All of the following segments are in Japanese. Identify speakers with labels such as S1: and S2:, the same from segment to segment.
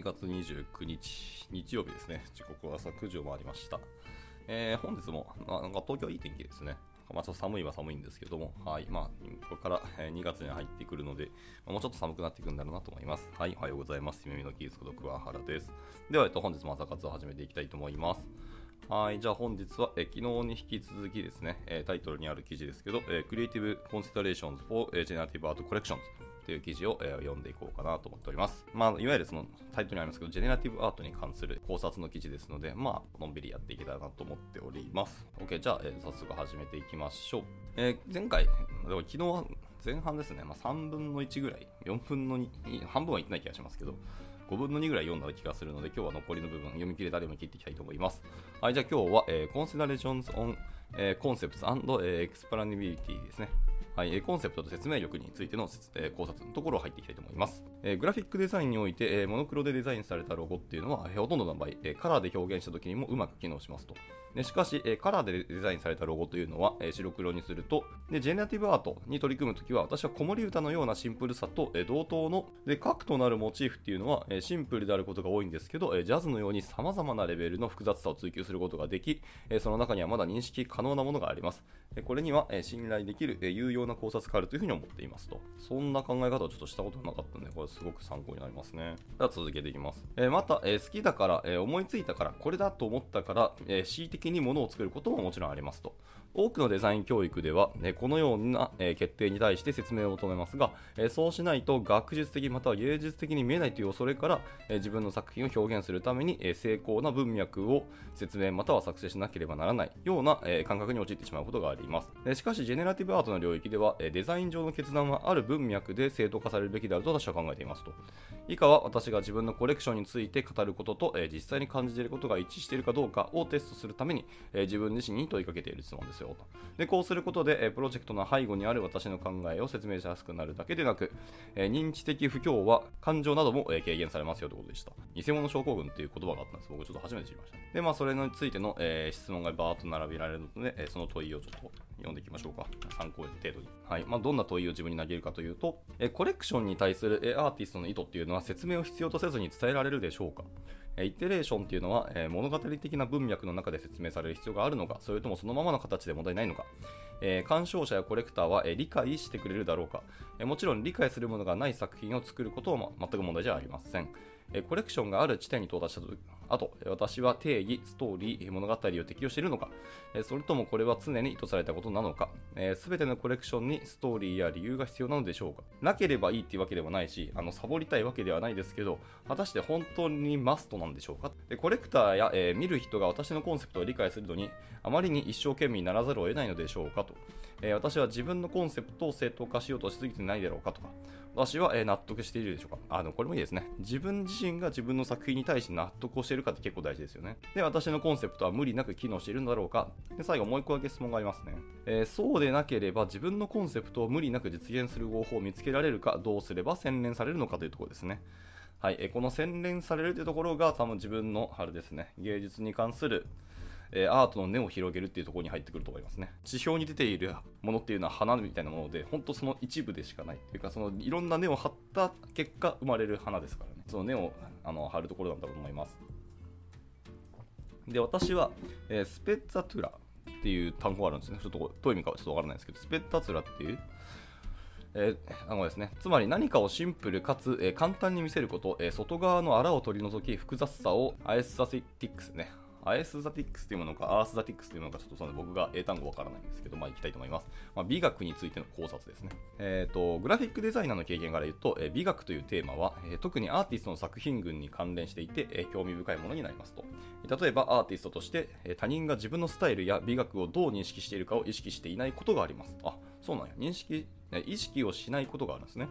S1: 1月29日、日曜日ですね。時刻は朝9時を回りました。えー、本日も、あ、なんか東京いい天気ですね。まあ、ちょっと寒いは寒いんですけども、はい。まあ、これから2月に入ってくるので、ま、もうちょっと寒くなっていくんだろうなと思います。はい。おはようございます。夢見の技術こと桑原です。では、えっと、本日も朝活を始めていきたいと思います。はい。じゃあ本日は、え昨日に引き続きですね、えタイトルにある記事ですけど、え Creative Considerations for Generative Art Collections という記事を、え読んでいこうかなと思っております。まあ、いわゆるそのタイトルにありますけど、ジェネラティブアートに関する考察の記事ですので、まあ、のんびりやっていけたらなと思っております。OK、じゃあ、え早速始めていきましょう。えー、前回、昨日は前半ですね、まあ、3分の1ぐらい、4分の2、半分はいってない気がしますけど、5分の2ぐらい読んだ気がするので、今日は残りの部分読み切れたりも切っていきたいと思います。はい、じゃあ今日は、えー、Considerations on、えー、Concepts and、えー、Explainability ですね。はい、コンセプトと説明力についての、え考察のところを入っていきたいと思います。えグラフィックデザインにおいて、えモノクロでデザインされたロゴっていうのは、えほとんどの場合、えカラーで表現した時にもうまく機能しますと。でしかし、えカラーでデザインされたロゴというのは、え白黒にするとで、ジェネラティブアートに取り組むときは、私は子守歌のようなシンプルさと、え同等ので核となるモチーフっていうのは、えシンプルであることが多いんですけど、えジャズのように様々なレベルの複雑さを追求することができ、えその中にはまだ認識可能なものがあります。これには、え信頼できる、え有用な考察があるというふうに思っていますと。そんな考え方をちょっとしたことなかったんで、これすごく参考になりますね。では続けていきます。えまた、え好きだから、え思いついたから、これだと思ったから、え恣意的に物を作ることももちろんありますと。多くのデザイン教育では、ね、このような、え、決定に対して説明を求めますが、え、そうしないと学術的または芸術的に見えないという恐れから、え、自分の作品を表現するために、え成功な文脈を説明または作成しなければならないような、え感覚に陥ってしまうことがあります。しかし、ジェネラティブアートの領域では、えデザイン上の決断はある文脈で正当化されるべきであると私は考えていますと。以下は私が自分のコレクションについて語ることと、え実際に感じていることが一致しているかどうかをテストするために、え自分自身に問いかけている質問ですよと。でこうすることで、プロジェクトの背後にある私の考えを説明しやすくなるだけでなく、認知的不協和、感情なども、軽減されますよということでした。偽物症候群っていう言葉があったんです。僕ちょっと初めて知りました。で、まあ、それについての、え質問がバーッと並びられるので、その問いをちょっと読んでいきましょうか。参考程度に。はい。まあ、どんな問いを自分に投げるかというと、えコレクションに対する、えアーティストの意図っていうのは説明を必要とせずに伝えられるでしょうかイテレーションっていうのは、え物語的な文脈の中で説明される必要があるのか、それともそのままの形で問題ないのか、えー、鑑賞者やコレクターは、え、理解してくれるだろうか、え、もちろん理解するものがない作品を作ることは、ま、全く問題じゃありません。えコレクションがある地点に到達した後、私は定義、ストーリー、物語を適用しているのか、それともこれは常に意図されたことなのか、すべてのコレクションにストーリーや理由が必要なのでしょうか。なければいいっていうわけではないし、あのサボりたいわけではないですけど、果たして本当にマストなんでしょうか。でコレクターや、えー、見る人が私のコンセプトを理解するのに、あまりに一生懸命にならざるを得ないのでしょうかと。えー、私は自分のコンセプトを正当化しようとしすぎてないだろうかとか、私は、え納得しているでしょうか？あの、これもいいですね。自分自身が自分の作品に対して納得をしているかって結構大事ですよね。で、私のコンセプトは無理なく機能しているんだろうかで、最後もう一個だけ質問がありますね。えー、そうでなければ自分のコンセプトを無理なく実現する方法を見つけられるか、どうすれば洗練されるのかというところですね。はい、えー、この洗練されるというところが多分自分の、あれですね、芸術に関するえー、アートの根を広げるっていうところに入ってくると思いますね。地表に出ているものっていうのは花みたいなもので、本当その一部でしかないっていうか、そのいろんな根を張った結果生まれる花ですからね。その根をあの張るところなんだと思います。で、私は、えー、スペッツァトゥラっていう単語があるんですね。ちょっとどういう意味かちょっとわからないですけど、スペッツァトゥラっていうえー、あのですね、つまり何かをシンプルかつ、えー、簡単に見せること、えー、外側の粗を取り除き複雑さをアエスサティックスね、アエスザティックスというものか、アースザティックスというものか、ちょっとその僕が英単語わからないんですけど、まあ、いきたいと思います。まあ、美学についての考察ですね。えっ、ー、と、グラフィックデザイナーの経験から言うと、えー、美学というテーマは、えー、特にアーティストの作品群に関連していて、え興味深いものになりますと。例えば、アーティストとして、え他人が自分のスタイルや美学をどう認識しているかを意識していないことがあります。あ、そうなんや。認識、意識をしないことがあるんですね。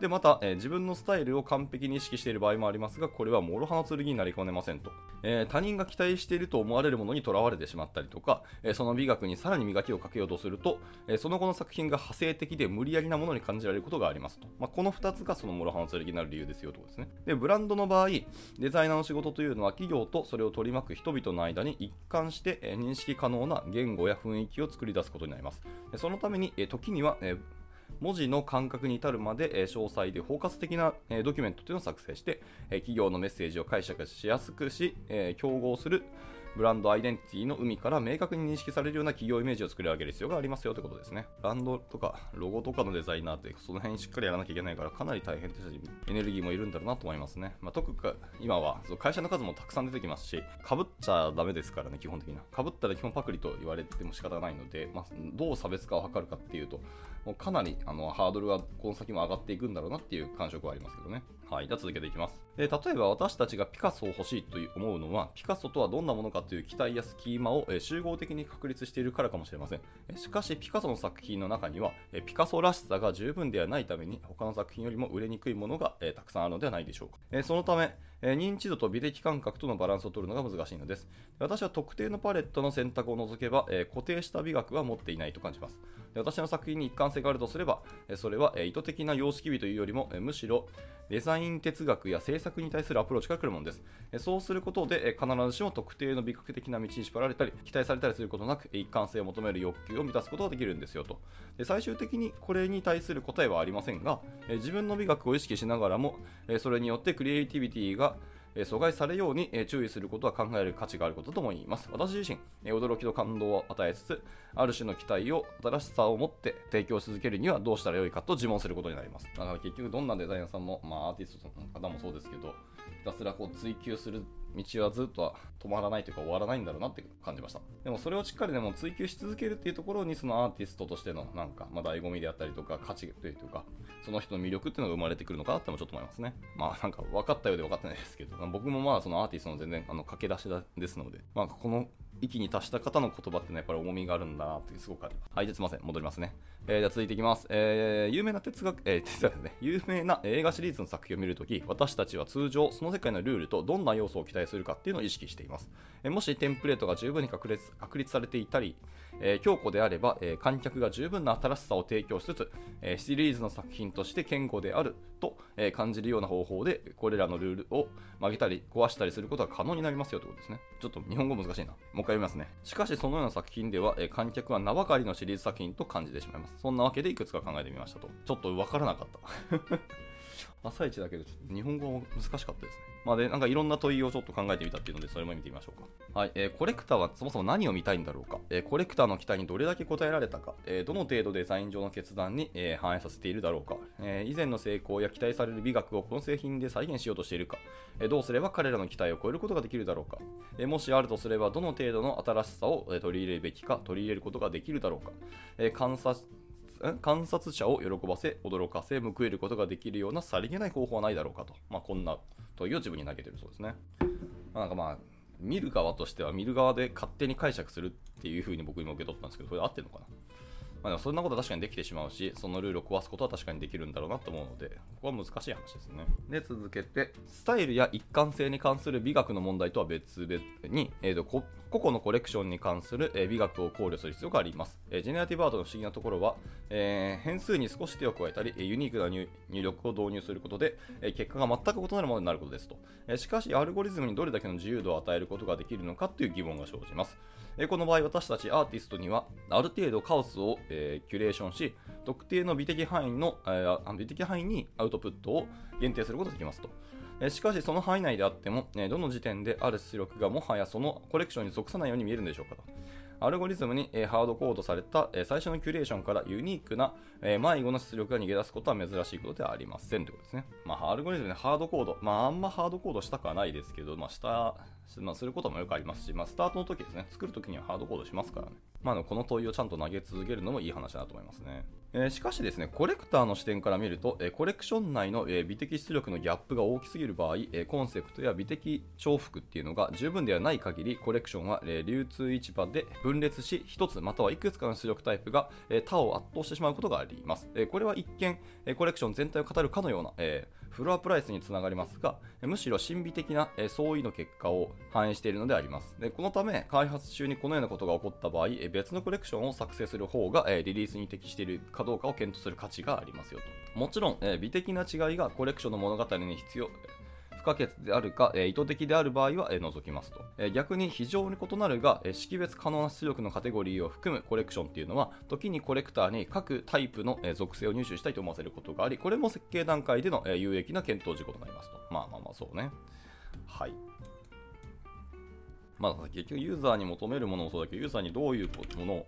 S1: で、また、えー、自分のスタイルを完璧に意識している場合もありますが、これは諸刃の剣になりかねませんと。えー、他人が期待していると思われるものにとらわれてしまったりとか、えー、その美学にさらに磨きをかけようとすると、えその後の作品が派生的で無理やりなものに感じられることがありますと。まあ、この2つがその諸刃の剣になる理由ですよとですね。で、ブランドの場合、デザイナーの仕事というのは企業とそれを取り巻く人々の間に一貫して、え認識可能な言語や雰囲気を作り出すことになります。そのために、え時には、え文字の感覚に至るまで、え詳細で包括的な、えドキュメントというのを作成して、え企業のメッセージを解釈しやすくし、え競合するブランドアイデンティティの海から明確に認識されるような企業イメージを作り上げる必要がありますよということですね。ブランドとかロゴとかのデザイナーってその辺しっかりやらなきゃいけないからかなり大変ですし、エネルギーもいるんだろうなと思いますね。まあ、特に今は会社の数もたくさん出てきますし、被っちゃダメですからね、基本的には。被ったら基本パクリと言われても仕方がないので、まあ、どう差別化を図るかっていうと、もうかなりあのハードルはこの先も上がっていくんだろうなっていう感触はありますけどね。はい、じゃあ続けていきます。で例えば私たちがピカソを欲しいと思うのは、ピカソとはどんなものかという期待やスキーマを集合的に確立しているからかもしれません。しかし、ピカソの作品の中には、ピカソらしさが十分ではないために、他の作品よりも売れにくいものがたくさんあるのではないでしょうか。そのため、認知度と美的感覚とのバランスを取るのが難しいのです。私は特定のパレットの選択を除けば、えー固定した美学は持っていないと感じます。で私の作品に一貫性があるとすれば、えーそれは、えー意図的な様式美というよりも、えーむしろデザイン哲学や制作に対するアプローチから来るものです。えーそうすることで、えー必ずしも特定の美学的な道に縛られたり、期待されたりすることなく、えー一貫性を求める欲求を満たすことができるんですよと。で最終的にこれに対する答えはありませんが、えー自分の美学を意識しながらも、えーそれによってクリエイティビティが阻害されようにえー注意することは考える価値があることとも言います。私自身、えー驚きと感動を与えつつ、ある種の期待を新しさを持って提供し続けるにはどうしたらよいかと自問することになります。だから結局どんなデザイナーさんも、まあアーティストの方もそうですけど、ひたすらこう追求する道はずっとは止まらないというか終わらないんだろうなって感じました。でもそれをしっかりでも追求し続けるっていうところにそのアーティストとしてのなんか、まあ、醍醐味であったりとか価値というか、その人の魅力っていうのが生まれてくるのかなってもちょっと思いますね。まあなんか分かったようで分かってないですけど、僕もまあそのアーティストの全然あの駆け出しですので、まあこの域に達した方の言葉っていうのはやっぱり重みがあるんだなってすごくあります。はい、じゃあすみません、戻りますね。えー、じゃあ続いていきます。えー、有名な哲学、えー、哲学ですね、有名な映画シリーズの作品を見るとき、私たちは通常その世界のルールとどんな要素を期待するかっていうのを意識しています。えーもしテンプレートが十分に確立確立されていたり、え強固であれば、え観客が十分な新しさを提供しつつ、えシリーズの作品として堅固であると、え感じるような方法で、これらのルールを曲げたり壊したりすることが可能になりますよということですね。ちょっと日本語難しいな。回読みますね。しかし、そのような作品では、え観客は名ばかりのシリーズ作品と感じてしまいます。そんなわけでいくつか考えてみましたと。ちょっとわからなかった。朝一だけど、日本語は難しかったですね。まあで、なんかいろんな問いをちょっと考えてみたっていうので、それも見てみましょうか。はい、えーコレクターはそもそも何を見たいんだろうか。えーコレクターの期待にどれだけ応えられたか。えーどの程度デザイン上の決断に、えー反映させているだろうか。えー以前の成功や期待される美学をこの製品で再現しようとしているか。えーどうすれば彼らの期待を超えることができるだろうか。えーもしあるとすれば、どの程度の新しさを取り入れるべきか、取り入れることができるだろうか。えー観察観察者を喜ばせ、驚かせ、報えることができるようなさりげない方法はないだろうかと。まあ、こんな問いを自分に投げてるそうですね。まあなんかまあ、見る側としては見る側で勝手に解釈するっていうふうに僕にも受け取ったんですけど、それ合ってるのかな？まあ、でもそんなことは確かにできてしまうし、そのルールを壊すことは確かにできるんだろうなと思うので、ここは難しい話ですね。で、続けて、スタイルや一貫性に関する美学の問題とは別々に、えーとこ個々のコレクションに関する、えー美学を考慮する必要があります。えージェネラティブアートの不思議なところは、えー変数に少し手を加えたり、えーユニークな入入力を導入することで、えー結果が全く異なるものになることですと。えーしかし、アルゴリズムにどれだけの自由度を与えることができるのかという疑問が生じます。えこの場合、私たちアーティストには、ある程度カオスを、えーキュレーションし、特定の美的範囲の、えー美的範囲にアウトプットを限定することができますと。えしかし、その範囲内であっても、えどの時点である出力がもはやそのコレクションに属さないように見えるんでしょうかと。アルゴリズムに、えハードコードされた、え最初のキュレーションからユニークな、え迷子の出力が逃げ出すことは珍しいことではありませんということですね。まあ、アルゴリズムでハードコード、まあ、あんまハードコードしたくはないですけど、まあ、した、まあ、することもよくありますし、まあ、スタートの時ですね、作る時にはハードコードしますからね。まあ、この問いをちゃんと投げ続けるのもいい話だなと思いますね。えーしかしですね、コレクターの視点から見ると、えーコレクション内の、えー美的出力のギャップが大きすぎる場合、えコンセプトや美的重複っていうのが十分ではない限り、コレクションは、え流通市場で分裂し、一つまたはいくつかの出力タイプが、えー他を圧倒してしまうことがあります。えこれは一見、えコレクション全体を語るかのような、えーフロアプライスにつながりますが、むしろ神秘的な、相違の結果を反映しているのであります。でこのため、開発中にこのようなことが起こった場合、別のコレクションを作成する方が、リリースに適しているかどうかを検討する価値がありますよと。もちろん、美的な違いがコレクションの物語に必要、可欠であるか、え意図的である場合は、え除きますと、え逆に非常に異なるが、え識別可能な出力のカテゴリーを含むコレクションっていうのは時にコレクターに各タイプの、え属性を入手したいと思わせることがありこれも設計段階での、え有益な検討事項となりますと。まあまあまあそうね。はい。まあ、結局ユーザーに求めるものもそうだけどユーザーにどういうものを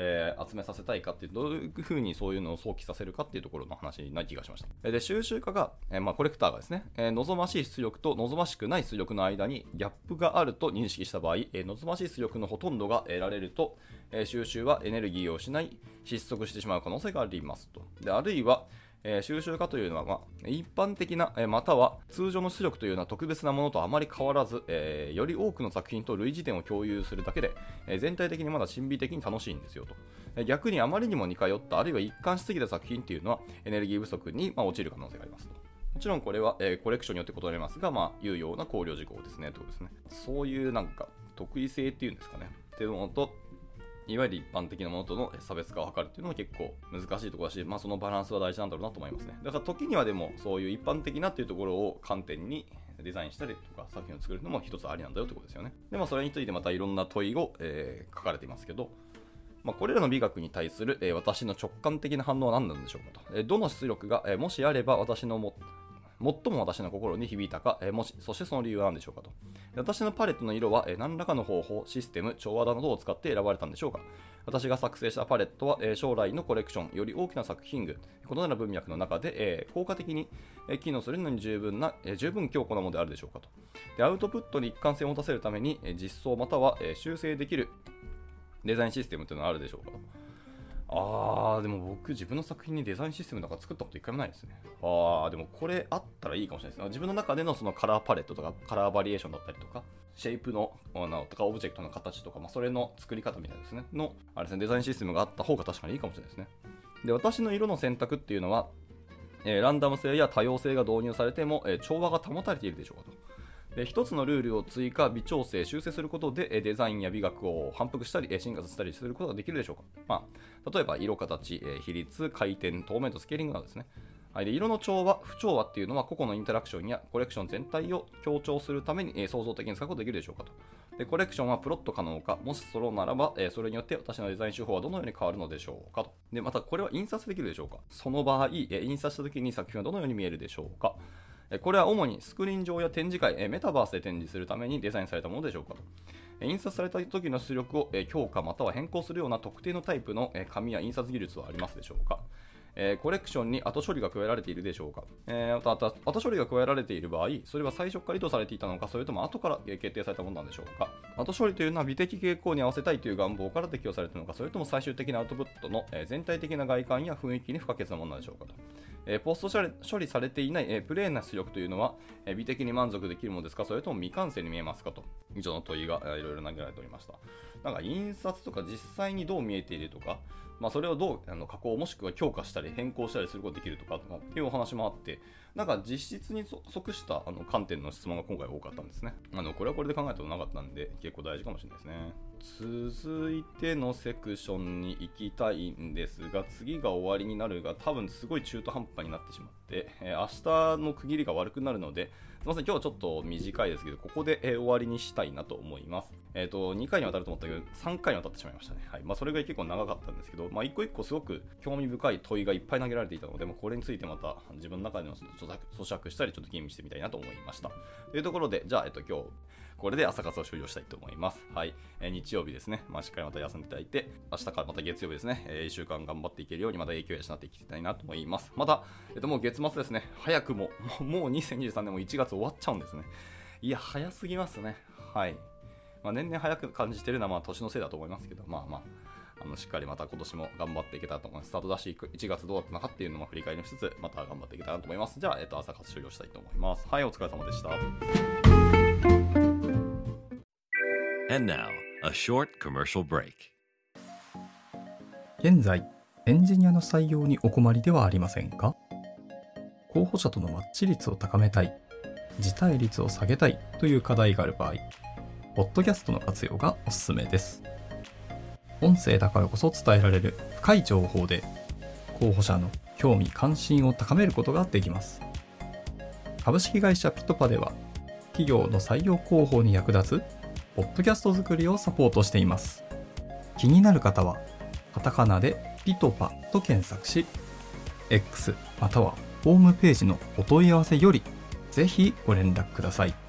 S1: えー集めさせたいかっていう、どういうふうにそういうのを想起させるかっていうところの話にな気がしました。で、収集家が、えーまあ、コレクターがですね、えー望ましい出力と望ましくない出力の間にギャップがあると認識した場合、え望ましい出力のほとんどが得られると、え収集はエネルギーを失い、失速してしまう可能性がありますと。であるいは、えー収集家というのは、まあ、一般的な、えーまたは通常の出力というのは特別なものとあまり変わらず、えーより多くの作品と類似点を共有するだけで、え全体的にまだ神秘的に楽しいんですよと。え逆にあまりにも似通った、あるいは一貫しすぎた作品というのはエネルギー不足に、まあ、陥る可能性がありますと。もちろんこれは、えーコレクションによって異なりますが、まあ、有用な考慮事項ですね、ということですね。そういうなんか、得意性っていうんですかね。っていうのと、いわゆる一般的なものとの差別化を図るっていうのも結構難しいところだし、まあ、そのバランスは大事なんだろうなと思いますね。だから時にはでもそういう一般的なっていうところを観点にデザインしたりとか作品を作るのも一つありなんだよってことですよね。で、まあ、それについてまたいろんな問いを、えー書かれていますけど、まあ、これらの美学に対する、えー私の直感的な反応は何なんでしょうかと。えーどの出力が、えーもしあれば私のも最も私の心に響いたか、えもし、そしてその理由は何でしょうかと。私のパレットの色は、え何らかの方法、システム、調和だなどを使って選ばれたんでしょうか私が作成したパレットは、え将来のコレクション、より大きな作品群、異なる文脈の中で、え効果的に、え機能するのに十分な、え十分強固なものであるでしょうかと。でアウトプットに一貫性を持たせるために、え実装または、え修正できるデザインシステムというのはあるでしょうかと。あー、でも僕、自分の作品にデザインシステムなんか作ったこと一回もないですね。あー、でもこれあったらいいかもしれないですね。自分の中でのそのカラーパレットとか、カラーバリエーションだったりとか、シェイプの、あのとか、オブジェクトの形とか、まあ、それの作り方みたいですね。の、あれですね、デザインシステムがあった方が確かにいいかもしれないですね。で、私の色の選択っていうのは、えーランダム性や多様性が導入されても、えー調和が保たれているでしょうかと。で一つのルールを追加、微調整、修正することでデザインや美学を反復したり、進化させたりすることができるでしょうか。まあ、例えば、色、形、え比率、回転、透明度、スケーリングなどですね。はい、で色の調和、不調和っていうのは個々のインタラクションやコレクション全体を強調するために、えー創造的に使うことができるでしょうかと。でコレクションはプロット可能か、もしソロならば、えーそれによって私のデザイン手法はどのように変わるのでしょうかと。で、またこれは印刷できるでしょうかその場合、えー印刷した時に作品はどのように見えるでしょうかこれは主にスクリーン上や展示会、メタバースで展示するためにデザインされたものでしょうかと。印刷された時の出力を強化または変更するような特定のタイプの紙や印刷技術はありますでしょうか？えコレクションに後処理が加えられているでしょうか、えーまた後処理が加えられている場合、それは最初から意図されていたのか、それとも後から決定されたものなんでしょうか？後処理というのは美的傾向に合わせたいという願望から適用されたのか、それとも最終的なアウトプットの全体的な外観や雰囲気に不可欠なものなんでしょうかと。えポスト処理されていない、えプレーな出力というのは、え美的に満足できるものですか？それとも未完成に見えますか？と。以上の問いが、えーいろいろ投げられておりました。なんか印刷とか実際にどう見えているとか、まあ、それをどうあの加工もしくは強化したり変更したりすることができるとかっていうお話もあってなんか実質に即したあの観点の質問が今回多かったんですね。あのこれはこれで考えたことなかったんで結構大事かもしれないですね。続いてのセクションに行きたいんですが次が終わりになるが多分すごい中途半端になってしまって、えー明日の区切りが悪くなるのですみません今日はちょっと短いですけどここで、えー終わりにしたいなと思います。えっ、と2回にわたると思ったけど3回にわたってしまいましたねはいまあそれが結構長かったんですけどまあ一個一個すごく興味深い問いがいっぱい投げられていたので、まあ、これについてまた自分の中での咀嚼したりちょっと吟味してみたいなと思いましたというところでじゃあえっ、と今日これで朝活を終了したいと思います。はい。えー日曜日ですね。まあ、しっかりまた休んでいただいて、明日からまた月曜日ですね。え1週間頑張っていけるようにまた影響を養っていきたいなと思います。また、えっ、と、もう月末ですね。早くも、もう2023年も1月終わっちゃうんですね。いや、早すぎますね。はい。まあ、年々早く感じてるのは、まあ、年のせいだと思いますけど、まあまあ。あのしっかりまた今年も頑張っていけたらと思います。スタートダッシュ1月どうだったのかっていうのも振り返りしつつ、また頑張っていけたらなと思います。じゃあ、えっ、と、朝活終了したいと思います。はい、お疲れ様でした。
S2: And now, a short commercial break.
S3: 現在、エンジニアの採用にお困りではありませんか？候補者とのマッチ率を高めたい、辞退率を下げたいという課題がある場合、ポッドキャストの活用がおすすめです。音声だからこそ伝えられる深い情報で、候補者の興味関心を高めることができます。
S1: 株式会社ピトパでは、企業の採用広報に役立つ、ポッドキャスト作りをサポートしています。気になる方は、カタカナでピトパと検索し、X またはホームページのお問い合わせより、ぜひご連絡ください。